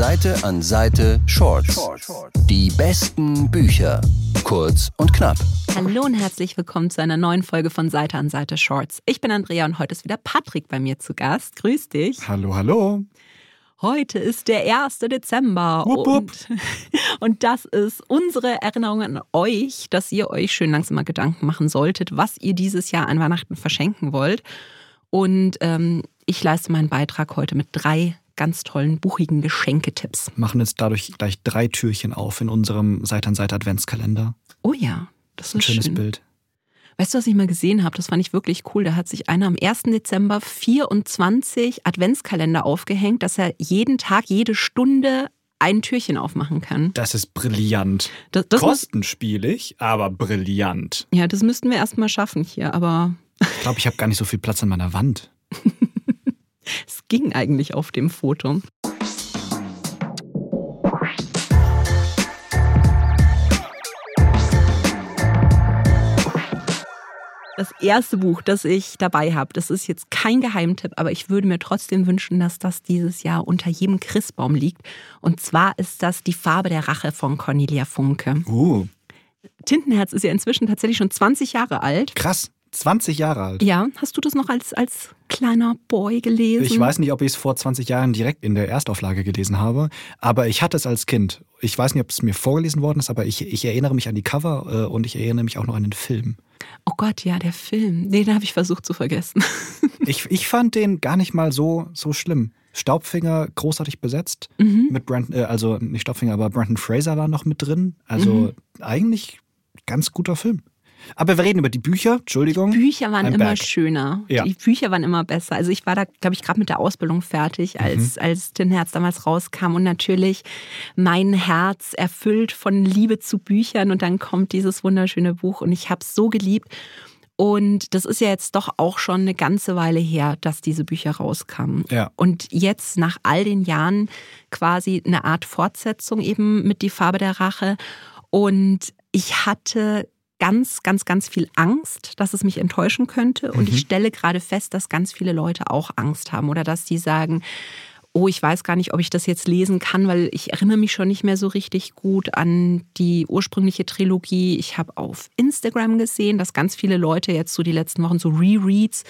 Seite an Seite Shorts. Die besten Bücher. Kurz und knapp. Hallo und herzlich willkommen zu einer neuen Folge von Seite an Seite Shorts. Ich bin Andrea und heute ist wieder Patrick bei mir zu Gast. Grüß dich. Hallo, hallo. Heute ist der 1. Dezember Wupp, wupp. Und, und das ist unsere Erinnerung an euch, dass ihr euch schön langsam mal Gedanken machen solltet, was ihr dieses Jahr an Weihnachten verschenken wollt. Und ähm, ich leiste meinen Beitrag heute mit drei ganz tollen, buchigen Geschenketipps. Machen jetzt dadurch gleich drei Türchen auf in unserem Seite an Seite Adventskalender. Oh ja, das ist Ein schönes schön. Bild. Weißt du, was ich mal gesehen habe? Das fand ich wirklich cool. Da hat sich einer am 1. Dezember 24 Adventskalender aufgehängt, dass er jeden Tag, jede Stunde ein Türchen aufmachen kann. Das ist brillant. Das, das Kostenspielig, aber brillant. ja, das müssten wir erst mal schaffen hier, aber Ich glaube, ich habe gar nicht so viel Platz an meiner Wand. es ging eigentlich auf dem Foto. Das erste Buch, das ich dabei habe, das ist jetzt kein Geheimtipp, aber ich würde mir trotzdem wünschen, dass das dieses Jahr unter jedem Christbaum liegt. Und zwar ist das Die Farbe der Rache von Cornelia Funke. Uh, Tintenherz ist ja inzwischen tatsächlich schon 20 Jahre alt. krass. 20 Jahre alt. Ja, hast du das noch als, als kleiner Boy gelesen? Ich weiß nicht, ob ich es vor 20 Jahren direkt in der Erstauflage gelesen habe, aber ich hatte es als Kind. Ich weiß nicht, ob es mir vorgelesen worden ist, aber ich, ich erinnere mich an die Cover äh, und ich erinnere mich auch noch an den Film. Oh Gott, ja, der Film. Den habe ich versucht zu vergessen. Ich, ich fand den gar nicht mal so, so schlimm. Staubfinger großartig besetzt. Mhm. Mit Brandon, äh, also nicht Staubfinger, aber Brandon Fraser war noch mit drin. Also Mhm. eigentlich ganz guter Film. Aber wir reden über die Bücher, Entschuldigung. Bücher waren I'm immer back. schöner. Ja. Die Bücher waren immer besser. Also ich war da, glaube ich, gerade mit der Ausbildung fertig, als, Mhm. als Tintenherz damals rauskam. Und natürlich mein Herz erfüllt von Liebe zu Büchern. Und dann kommt dieses wunderschöne Buch. Und ich habe es so geliebt. Und das ist ja jetzt doch auch schon eine ganze Weile her, dass diese Bücher rauskamen. Ja. Und jetzt nach all den Jahren quasi eine Art Fortsetzung eben mit Die Farbe der Rache. Und ich hatte ganz, ganz, ganz viel Angst, dass es mich enttäuschen könnte. Und Mhm. ich stelle gerade fest, dass ganz viele Leute auch Angst haben oder dass die sagen, oh, ich weiß gar nicht, ob ich das jetzt lesen kann, weil ich erinnere mich schon nicht mehr so richtig gut an die ursprüngliche Trilogie. Ich habe auf Instagram gesehen, dass ganz viele Leute jetzt so die letzten Wochen so Rereads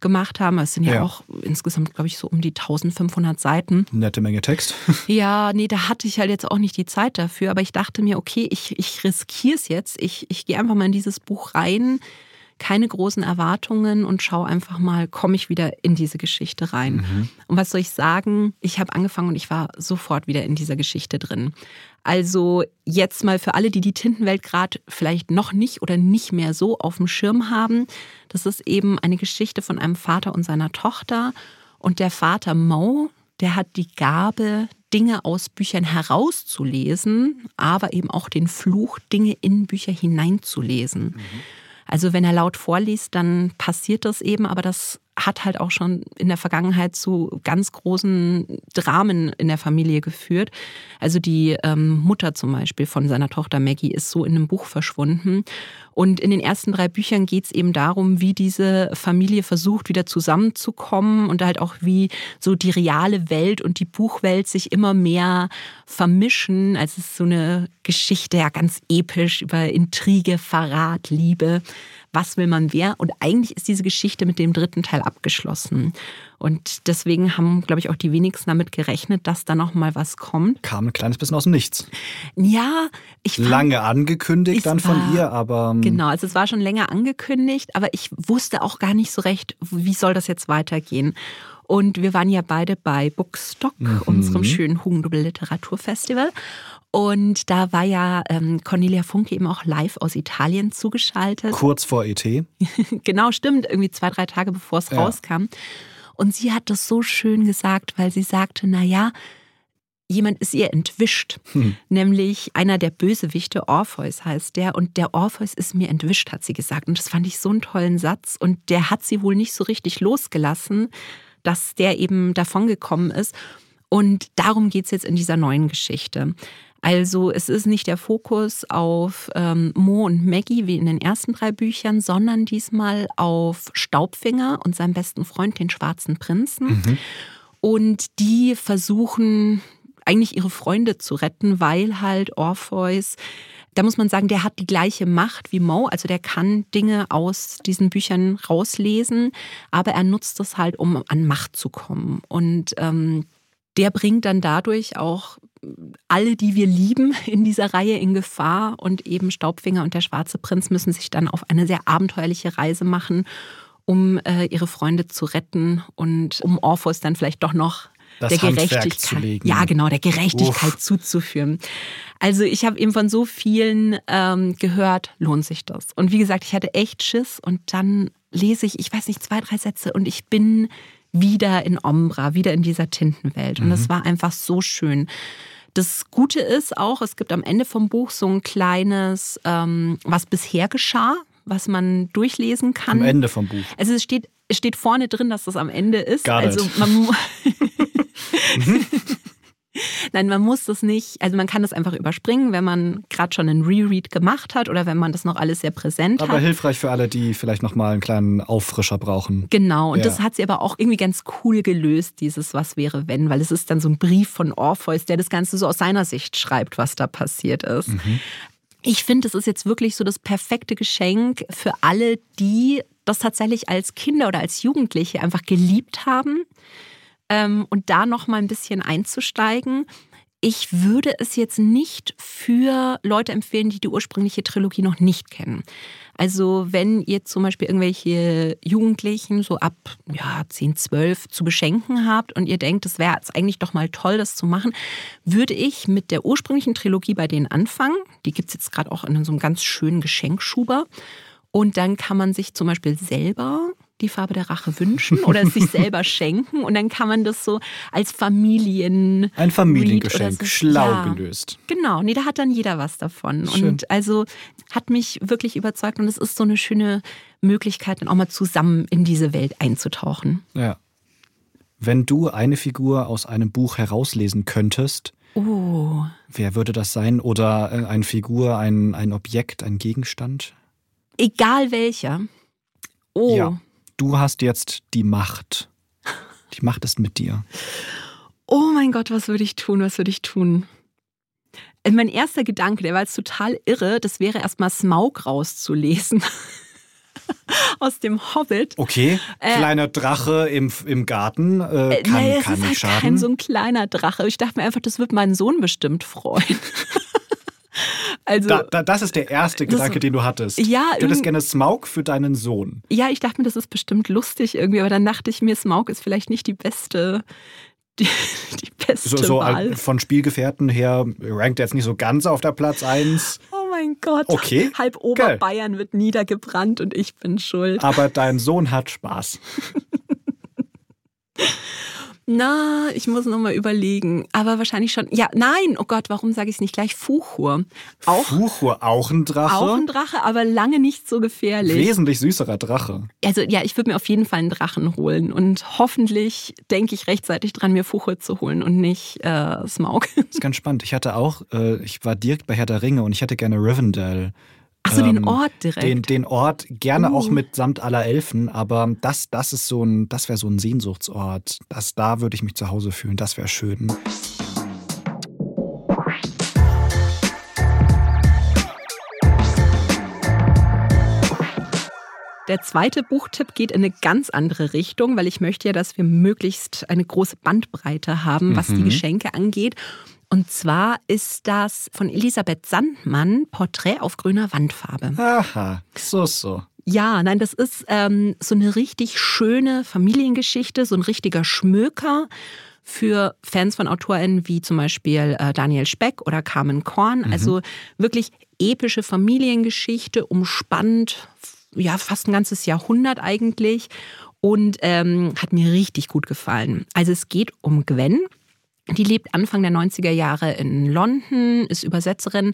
gemacht haben. Es sind ja, Ja. auch insgesamt, glaube ich, so um die 1500 Seiten. Nette Menge Text. Ja, nee, da hatte ich halt jetzt auch nicht die Zeit dafür, aber ich dachte mir, okay, ich, ich riskiere es jetzt. Ich, ich gehe einfach mal in dieses Buch rein, keine großen Erwartungen und schaue einfach mal, komme ich wieder in diese Geschichte rein. Und was soll ich sagen? Ich habe angefangen und ich war sofort wieder in dieser Geschichte drin. Also jetzt mal für alle, die die Tintenwelt gerade vielleicht noch nicht oder nicht mehr so auf dem Schirm haben. Das ist eben eine Geschichte von einem Vater und seiner Tochter. Und der Vater Mo, der hat die Gabe, Dinge aus Büchern herauszulesen, aber eben auch den Fluch, Dinge in Bücher hineinzulesen. Also wenn er laut vorliest, dann passiert das eben, aber das hat halt auch schon in der Vergangenheit zu ganz großen Dramen in der Familie geführt. Also die ähm, Mutter zum Beispiel von seiner Tochter Maggie ist so in einem Buch verschwunden. Und in den ersten drei Büchern geht es eben darum, wie diese Familie versucht, wieder zusammenzukommen und halt auch wie so die reale Welt und die Buchwelt sich immer mehr vermischen. Also es ist so eine Geschichte, ja ganz episch über Intrige, Verrat, Liebe. Was will man wer? Und eigentlich ist diese Geschichte mit dem dritten Teil abgeschlossen. Und deswegen haben, glaube ich, auch die wenigsten damit gerechnet, dass da noch mal was kommt. Kam ein kleines bisschen aus dem Nichts. Ja, ich fand, Lange angekündigt dann von war- ihr, aber ähm, Genau, also es war schon länger angekündigt, aber ich wusste auch gar nicht so recht, wie soll das jetzt weitergehen. Und wir waren ja beide bei Bookstock, unserem schönen Hugendubel Literaturfestival. Und da war ja ähm, Cornelia Funke eben auch live aus Italien zugeschaltet. kurz vor ET. Genau, stimmt, irgendwie zwei, drei Tage bevor es Ja. rauskam. Und sie hat das so schön gesagt, weil sie sagte, na ja, jemand ist ihr entwischt, Hm. nämlich einer der Bösewichte, Orpheus heißt der, und der Orpheus ist mir entwischt, hat sie gesagt. Und das fand ich so einen tollen Satz. Und der hat sie wohl nicht so richtig losgelassen, dass der eben davongekommen ist. Und darum geht es jetzt in dieser neuen Geschichte. Also es ist nicht der Fokus auf ähm, Mo und Maggie wie in den ersten drei Büchern, sondern diesmal auf Staubfinger und seinem besten Freund, den schwarzen Prinzen. Und die versuchen eigentlich ihre Freunde zu retten, weil halt Orpheus da muss man sagen, der hat die gleiche Macht wie Mo, also der kann Dinge aus diesen Büchern rauslesen, aber er nutzt das halt, um an Macht zu kommen. Und ähm, der bringt dann dadurch auch alle, die wir lieben in dieser Reihe in Gefahr und eben Staubfinger und der schwarze Prinz müssen sich dann auf eine sehr abenteuerliche Reise machen, um äh, ihre Freunde zu retten und um Orpheus dann vielleicht doch noch das der Handwerk Gerechtigkeit, zu legen. ja genau, der Gerechtigkeit Uff. zuzuführen. Also ich habe eben von so vielen ähm, gehört, lohnt sich das. Und wie gesagt, ich hatte echt Schiss und dann lese ich, ich weiß nicht, zwei, drei Sätze und ich bin wieder in Ombra, wieder in dieser Tintenwelt. Und das war einfach so schön. Das Gute ist auch, es gibt am Ende vom Buch so ein kleines, ähm, was bisher geschah, was man durchlesen kann. Am Ende vom Buch. Also es steht, es steht vorne drin, dass das am Ende ist. Got it. also man, Nein, man muss das nicht, also man kann das einfach überspringen, wenn man gerade schon einen Reread gemacht hat oder wenn man das noch alles sehr präsent Aber hat. hilfreich für alle, die vielleicht nochmal einen kleinen Auffrischer brauchen. Genau, und Ja. das hat sie aber auch irgendwie ganz cool gelöst, dieses Was wäre wenn, weil es ist dann so ein Brief von Orpheus, der das Ganze so aus seiner Sicht schreibt, was da passiert ist. Ich finde, es ist jetzt wirklich so das perfekte Geschenk für alle, die das tatsächlich als Kinder oder als Jugendliche einfach geliebt haben ähm, und da noch mal ein bisschen einzusteigen. Ich würde es jetzt nicht für Leute empfehlen, die die ursprüngliche Trilogie noch nicht kennen. Also wenn ihr zum Beispiel irgendwelche Jugendlichen so ab ja, 10, 12 zu beschenken habt und ihr denkt, es wäre jetzt eigentlich doch mal toll, das zu machen, würde ich mit der ursprünglichen Trilogie bei denen anfangen. Die gibt es jetzt gerade auch in so einem ganz schönen Geschenkschuber. Und dann kann man sich zum Beispiel selber die Farbe der Rache wünschen oder es sich selber schenken. Und dann kann man das so als Familien. Ein Familiengeschenk, so- schlau Ja. gelöst. Genau, nee, da hat dann jeder was davon. Schön. Und also hat mich wirklich überzeugt und es ist so eine schöne Möglichkeit, dann auch mal zusammen in diese Welt einzutauchen. Ja. Wenn du eine Figur aus einem Buch herauslesen könntest, Oh, wer würde das sein? Oder äh, eine Figur, ein, ein Objekt, ein Gegenstand? egal welcher. Oh, Ja. Du hast jetzt die Macht. Die Macht ist mit dir. oh mein Gott, was würde ich tun, was würde ich tun? Äh, Mein erster Gedanke, der war jetzt total irre, das wäre erstmal Smaug rauszulesen. Aus dem Hobbit. Okay, Äh, kleiner Drache im, im Garten äh, kann, naja, es kann ist nicht halt kein schaden. so ein kleiner Drache. Ich dachte mir einfach, das wird meinen Sohn bestimmt freuen. also, da, da, das ist der erste Das- Gedanke, den du hattest. Ja, du hättest irgend- gerne Smaug für deinen Sohn. ja, ich dachte mir, das ist bestimmt lustig irgendwie, aber dann dachte ich mir, Smaug ist vielleicht nicht die beste, die, die beste So, so Wahl. von Spielgefährten her rankt er jetzt nicht so ganz auf der Platz 1, Oh mein Gott. Okay, Halb geil. Oberbayern wird niedergebrannt und ich bin schuld. aber dein Sohn hat Spaß. Na, ich muss noch mal überlegen. Aber wahrscheinlich schon. Ja, nein, oh Gott, warum sage ich es nicht gleich? Fuchur. Auch, Fuchur, auch ein Drache. auch ein Drache, aber lange nicht so gefährlich. Wesentlich süßerer Drache. Also ja, ich würde mir auf jeden Fall einen Drachen holen und hoffentlich denke ich rechtzeitig dran, mir Fuchur zu holen und nicht äh, Smaug. Das ist ganz spannend. Ich hatte auch, äh, ich war direkt bei Herr der Ringe und ich hätte gerne Rivendell. Achso, den Ähm, Ort direkt. Den, den Ort gerne Uh. auch mitsamt aller Elfen, aber das, das ist so ein, das wäre so ein Sehnsuchtsort. Das, da würde ich mich zu Hause fühlen. Das wäre schön. Der zweite Buchtipp geht in eine ganz andere Richtung, weil ich möchte ja, dass wir möglichst eine große Bandbreite haben, was die Geschenke angeht. Und zwar ist das von Elisabeth Sandmann Porträt auf grüner Wandfarbe. Aha, so, so. Ja, nein, das ist ähm, so eine richtig schöne Familiengeschichte, so ein richtiger Schmöker für Fans von AutorInnen wie zum Beispiel äh, Daniel Speck oder Carmen Korn. Also wirklich epische Familiengeschichte, umspannt, ja, fast ein ganzes Jahrhundert eigentlich und ähm, hat mir richtig gut gefallen. Also es geht um Gwen. Die lebt Anfang der 90er Jahre in London, ist Übersetzerin,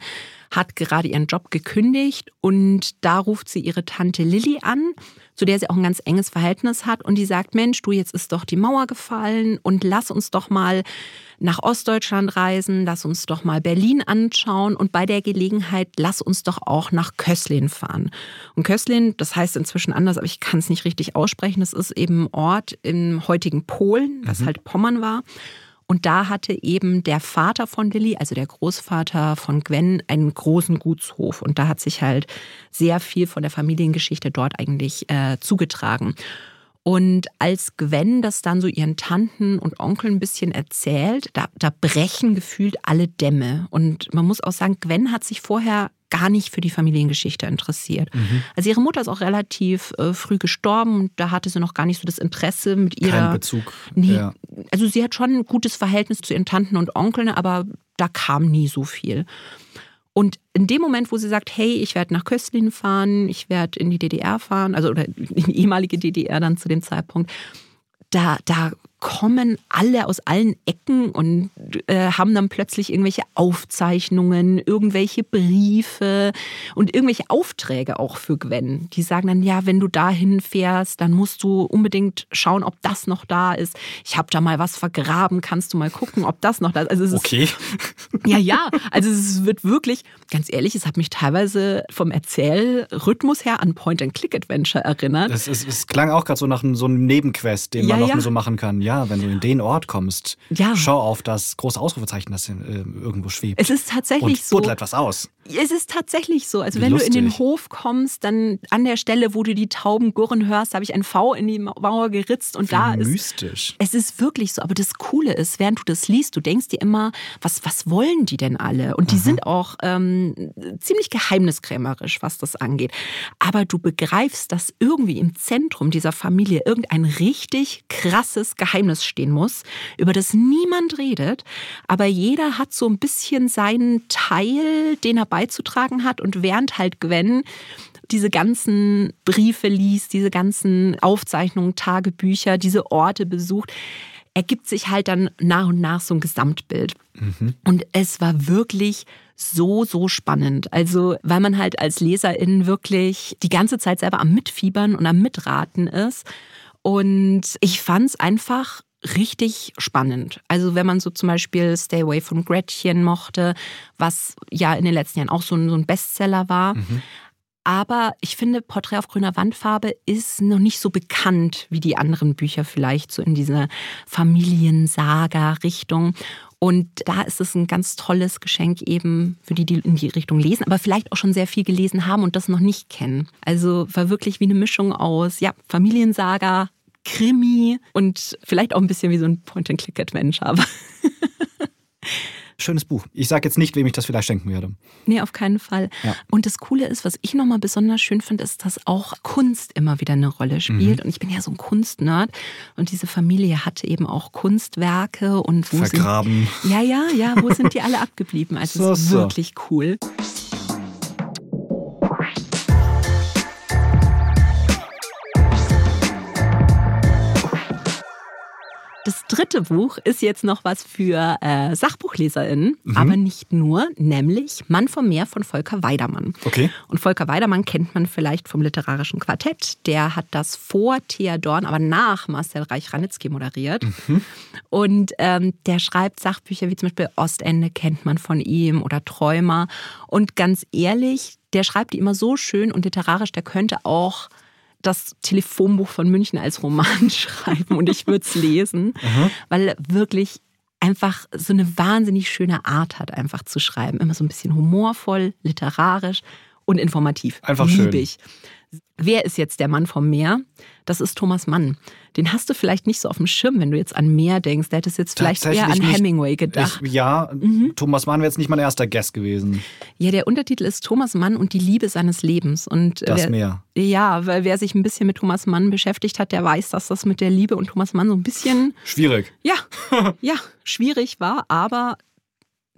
hat gerade ihren Job gekündigt und da ruft sie ihre Tante Lilly an, zu der sie auch ein ganz enges Verhältnis hat und die sagt, Mensch, du, jetzt ist doch die Mauer gefallen und lass uns doch mal nach Ostdeutschland reisen, lass uns doch mal Berlin anschauen und bei der Gelegenheit lass uns doch auch nach Köslin fahren. Und Köslin, das heißt inzwischen anders, aber ich kann es nicht richtig aussprechen, das ist eben ein Ort im heutigen Polen, was halt Pommern war. Und da hatte eben der Vater von Lilly, also der Großvater von Gwen, einen großen Gutshof. Und da hat sich halt sehr viel von der Familiengeschichte dort eigentlich äh, zugetragen. Und als Gwen das dann so ihren Tanten und Onkeln ein bisschen erzählt, da, da brechen gefühlt alle Dämme. Und man muss auch sagen, Gwen hat sich vorher gar nicht für die Familiengeschichte interessiert. Mhm. Also ihre Mutter ist auch relativ äh, früh gestorben und da hatte sie noch gar nicht so das Interesse mit ihrer. Kein Bezug. Nee, ja. Also sie hat schon ein gutes Verhältnis zu ihren Tanten und Onkeln, aber da kam nie so viel. Und in dem Moment, wo sie sagt, hey, ich werde nach Köstlin fahren, ich werde in die DDR fahren, also oder in die ehemalige DDR dann zu dem Zeitpunkt, da, da kommen alle aus allen Ecken und äh, haben dann plötzlich irgendwelche Aufzeichnungen, irgendwelche Briefe und irgendwelche Aufträge auch für Gwen. Die sagen dann, ja, wenn du dahin fährst, dann musst du unbedingt schauen, ob das noch da ist. Ich habe da mal was vergraben, kannst du mal gucken, ob das noch da ist. Also okay. Ist, ja, ja, also es wird wirklich, ganz ehrlich, es hat mich teilweise vom Erzählrhythmus her an Point-and-Click-Adventure erinnert. Es, es, es, klang auch gerade so nach so einem Nebenquest, den ja, man noch ja. so machen kann. Ja, ja, wenn du in den Ort kommst, ja. schau auf das große Ausrufezeichen, das äh, irgendwo schwebt. Es ist tatsächlich und so. Und etwas aus. Es ist tatsächlich so. Also Wie wenn lustig. du in den Hof kommst, dann an der Stelle, wo du die Tauben gurren hörst, habe ich ein V in die Mauer geritzt und Wie da ist. Mystisch. Es ist wirklich so. Aber das Coole ist, während du das liest, du denkst dir immer, was, was wollen die denn alle? Und die Aha. sind auch ähm, ziemlich geheimniskrämerisch, was das angeht. Aber du begreifst, dass irgendwie im Zentrum dieser Familie irgendein richtig krasses Geheimnis stehen muss, über das niemand redet. Aber jeder hat so ein bisschen seinen Teil, den er beizutragen hat. Und während halt Gwen diese ganzen Briefe liest, diese ganzen Aufzeichnungen, Tagebücher, diese Orte besucht, ergibt sich halt dann nach und nach so ein Gesamtbild. Mhm. Und es war wirklich so, so spannend. Also, weil man halt als Leserin wirklich die ganze Zeit selber am Mitfiebern und am Mitraten ist. Und ich fand es einfach richtig spannend. Also wenn man so zum Beispiel Stay Away from Gretchen mochte, was ja in den letzten Jahren auch so ein, so ein Bestseller war. Mhm. Aber ich finde, Porträt auf grüner Wandfarbe ist noch nicht so bekannt wie die anderen Bücher vielleicht so in dieser Familiensaga-Richtung. Und da ist es ein ganz tolles Geschenk eben für die, die in die Richtung lesen, aber vielleicht auch schon sehr viel gelesen haben und das noch nicht kennen. Also war wirklich wie eine Mischung aus, ja, Familiensaga, Krimi und vielleicht auch ein bisschen wie so ein Point-and-Click-Adventure. Schönes Buch. Ich sage jetzt nicht, wem ich das vielleicht schenken werde. Nee, auf keinen Fall. Ja. Und das Coole ist, was ich nochmal besonders schön finde, ist, dass auch Kunst immer wieder eine Rolle spielt. Mhm. Und ich bin ja so ein Kunstnerd. Und diese Familie hatte eben auch Kunstwerke und wo Vergraben. Sind, ja, ja, ja, wo sind die alle abgeblieben? Also so, es ist wirklich cool. Dritte Buch ist jetzt noch was für äh, SachbuchleserInnen, mhm. aber nicht nur, nämlich Mann vom Meer von Volker Weidermann. Okay. Und Volker Weidermann kennt man vielleicht vom literarischen Quartett. Der hat das vor Thea Dorn, aber nach Marcel Reich-Ranitzky moderiert. Mhm. Und ähm, der schreibt Sachbücher wie zum Beispiel Ostende kennt man von ihm oder Träumer. Und ganz ehrlich, der schreibt die immer so schön und literarisch, der könnte auch das Telefonbuch von München als Roman schreiben und ich würde es lesen, mhm. weil er wirklich einfach so eine wahnsinnig schöne Art hat, einfach zu schreiben. Immer so ein bisschen humorvoll, literarisch und informativ. Einfach schön. Ich. Wer ist jetzt der Mann vom Meer? Das ist Thomas Mann. Den hast du vielleicht nicht so auf dem Schirm, wenn du jetzt an Meer denkst. Der hättest jetzt vielleicht eher an Hemingway gedacht. Ich, ja, mhm. Thomas Mann wäre jetzt nicht mein erster Guest gewesen. Ja, der Untertitel ist Thomas Mann und die Liebe seines Lebens. Und das wer, Meer. Ja, weil wer sich ein bisschen mit Thomas Mann beschäftigt hat, der weiß, dass das mit der Liebe und Thomas Mann so ein bisschen. Schwierig. Ja, ja, schwierig war, aber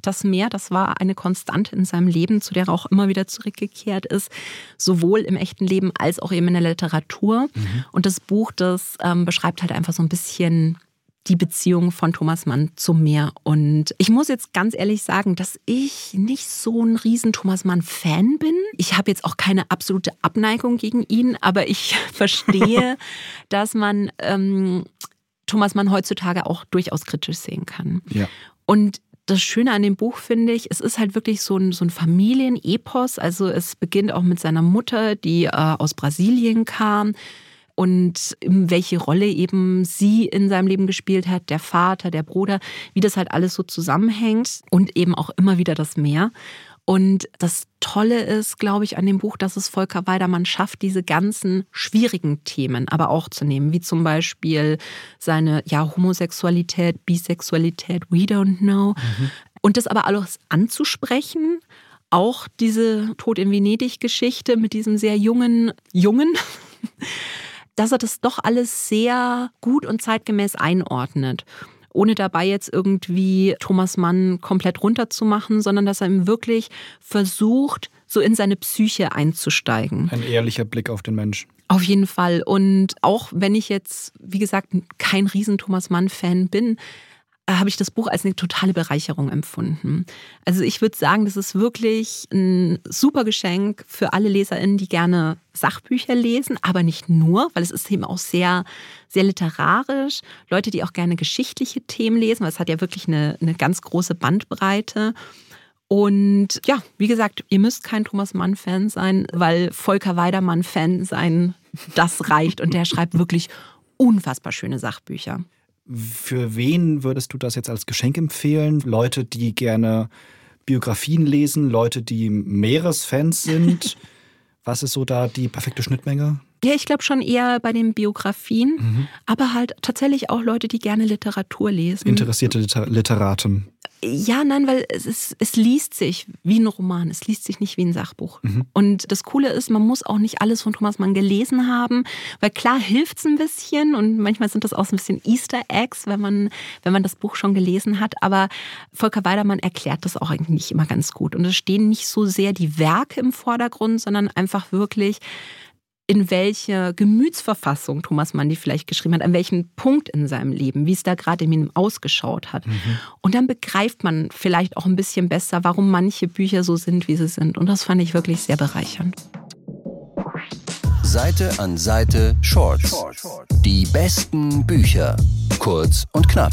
das Meer, das war eine Konstante in seinem Leben, zu der er auch immer wieder zurückgekehrt ist, sowohl im echten Leben als auch eben in der Literatur. Mhm. Und das Buch, das ähm, beschreibt halt einfach so ein bisschen die Beziehung von Thomas Mann zum Meer. Und ich muss jetzt ganz ehrlich sagen, dass ich nicht so ein riesen Thomas Mann-Fan bin. Ich habe jetzt auch keine absolute Abneigung gegen ihn, aber ich verstehe, dass man ähm, Thomas Mann heutzutage auch durchaus kritisch sehen kann. Ja. Und das Schöne an dem Buch finde ich, es ist halt wirklich so ein, so ein Familienepos. Also es beginnt auch mit seiner Mutter, die äh, aus Brasilien kam. und welche Rolle eben sie in seinem Leben gespielt hat, der Vater, der Bruder, wie das halt alles so zusammenhängt und eben auch immer wieder das Meer. Und das Tolle ist, glaube ich, an dem Buch, dass es Volker Weidermann schafft, diese ganzen schwierigen Themen aber auch zu nehmen, wie zum Beispiel seine ja, Homosexualität, Bisexualität, we don't know. Mhm. Und das aber alles anzusprechen, auch diese Tod in Venedig-Geschichte mit diesem sehr jungen Jungen, dass er das doch alles sehr gut und zeitgemäß einordnet ohne dabei jetzt irgendwie Thomas Mann komplett runterzumachen, sondern dass er ihm wirklich versucht, so in seine Psyche einzusteigen. Ein ehrlicher Blick auf den Menschen. Auf jeden Fall. Und auch wenn ich jetzt, wie gesagt, kein riesen Thomas Mann-Fan bin, habe ich das Buch als eine totale Bereicherung empfunden. Also ich würde sagen, das ist wirklich ein super Geschenk für alle LeserInnen, die gerne Sachbücher lesen, aber nicht nur, weil es ist eben auch sehr, sehr literarisch. Leute, die auch gerne geschichtliche Themen lesen, weil es hat ja wirklich eine, eine ganz große Bandbreite. Und ja, wie gesagt, ihr müsst kein Thomas Mann-Fan sein, weil Volker Weidermann-Fan sein, das reicht. Und der schreibt wirklich unfassbar schöne Sachbücher. Für wen würdest du das jetzt als Geschenk empfehlen? Leute, die gerne Biografien lesen, Leute, die Meeresfans sind. Was ist so da die perfekte Schnittmenge? Ja, ich glaube schon eher bei den Biografien, mhm. aber halt tatsächlich auch Leute, die gerne Literatur lesen. Interessierte Liter Literaten. Ja, nein, weil es, ist, es liest sich wie ein Roman, es liest sich nicht wie ein Sachbuch. Mhm. Und das Coole ist, man muss auch nicht alles von Thomas Mann gelesen haben, weil klar hilft es ein bisschen und manchmal sind das auch so ein bisschen Easter Eggs, wenn man, wenn man das Buch schon gelesen hat. Aber Volker Weidermann erklärt das auch eigentlich nicht immer ganz gut. Und es stehen nicht so sehr die Werke im Vordergrund, sondern einfach wirklich in welche Gemütsverfassung Thomas Mann die vielleicht geschrieben hat, an welchem Punkt in seinem Leben, wie es da gerade in ihm ausgeschaut hat. Mhm. Und dann begreift man vielleicht auch ein bisschen besser, warum manche Bücher so sind, wie sie sind. Und das fand ich wirklich sehr bereichernd. Seite an Seite Shorts. Die besten Bücher. Kurz und knapp.